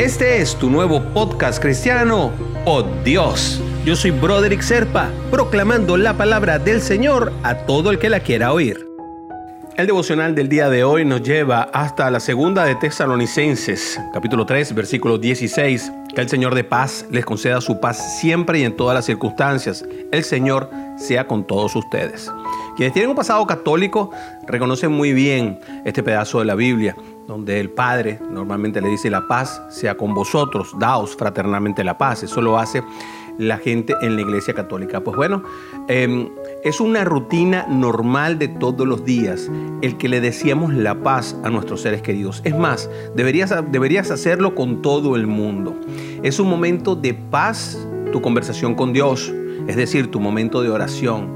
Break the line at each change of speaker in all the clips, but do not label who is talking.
Este es tu nuevo podcast cristiano, Oh Dios. Yo soy Broderick Serpa, proclamando la palabra del Señor a todo el que la quiera oír. El devocional del día de hoy nos lleva hasta la segunda de Tesalonicenses, capítulo 3, versículo 16. Que el Señor de paz les conceda su paz siempre y en todas las circunstancias. El Señor sea con todos ustedes. Quienes tienen un pasado católico reconocen muy bien este pedazo de la Biblia, donde el Padre normalmente le dice la paz sea con vosotros, daos fraternalmente la paz. Eso lo hace la gente en la iglesia católica. Pues bueno, em, es una rutina normal de todos los días el que le decíamos la paz a nuestros seres queridos. Es más, deberías, deberías hacerlo con todo el mundo. Es un momento de paz tu conversación con Dios, es decir, tu momento de oración.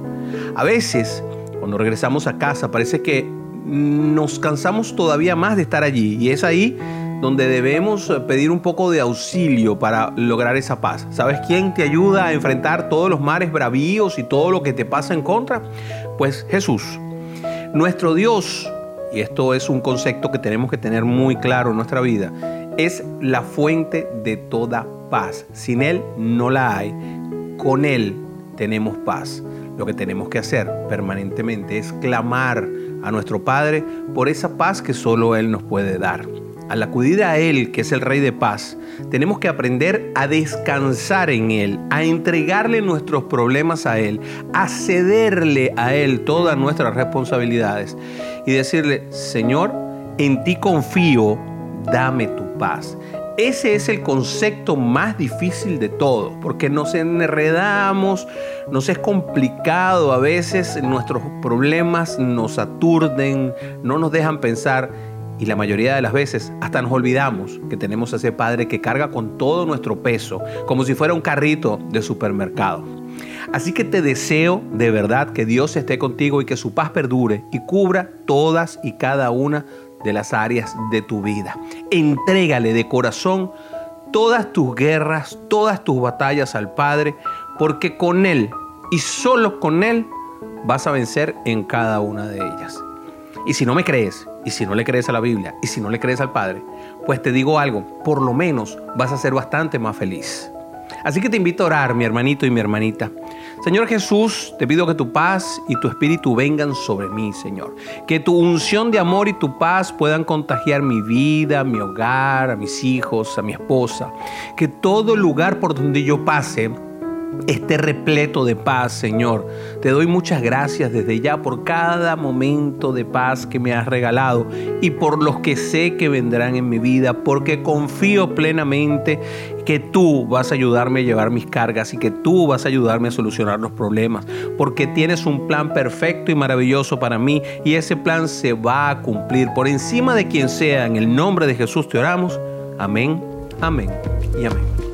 A veces cuando regresamos a casa parece que nos cansamos todavía más de estar allí y es ahí donde debemos pedir un poco de auxilio para lograr esa paz. ¿Sabes quién te ayuda a enfrentar todos los mares bravíos y todo lo que te pasa en contra? Pues Jesús. Nuestro Dios, y esto es un concepto que tenemos que tener muy claro en nuestra vida, es la fuente de toda paz. Sin Él no la hay. Con Él tenemos paz. Lo que tenemos que hacer permanentemente es clamar a nuestro Padre por esa paz que solo Él nos puede dar. Al acudir a Él, que es el Rey de paz, tenemos que aprender a descansar en Él, a entregarle nuestros problemas a Él, a cederle a Él todas nuestras responsabilidades y decirle, Señor, en ti confío, dame tu paz. Ese es el concepto más difícil de todo, porque nos enredamos, nos es complicado a veces, nuestros problemas nos aturden, no nos dejan pensar y la mayoría de las veces hasta nos olvidamos que tenemos a ese Padre que carga con todo nuestro peso, como si fuera un carrito de supermercado. Así que te deseo de verdad que Dios esté contigo y que su paz perdure y cubra todas y cada una de las áreas de tu vida. Entrégale de corazón todas tus guerras, todas tus batallas al Padre, porque con Él y solo con Él vas a vencer en cada una de ellas. Y si no me crees, y si no le crees a la Biblia, y si no le crees al Padre, pues te digo algo, por lo menos vas a ser bastante más feliz. Así que te invito a orar, mi hermanito y mi hermanita. Señor Jesús, te pido que tu paz y tu espíritu vengan sobre mí, Señor. Que tu unción de amor y tu paz puedan contagiar mi vida, mi hogar, a mis hijos, a mi esposa. Que todo lugar por donde yo pase esté repleto de paz, Señor. Te doy muchas gracias desde ya por cada momento de paz que me has regalado y por los que sé que vendrán en mi vida, porque confío plenamente que tú vas a ayudarme a llevar mis cargas y que tú vas a ayudarme a solucionar los problemas, porque tienes un plan perfecto y maravilloso para mí y ese plan se va a cumplir por encima de quien sea. En el nombre de Jesús te oramos. Amén, amén y amén.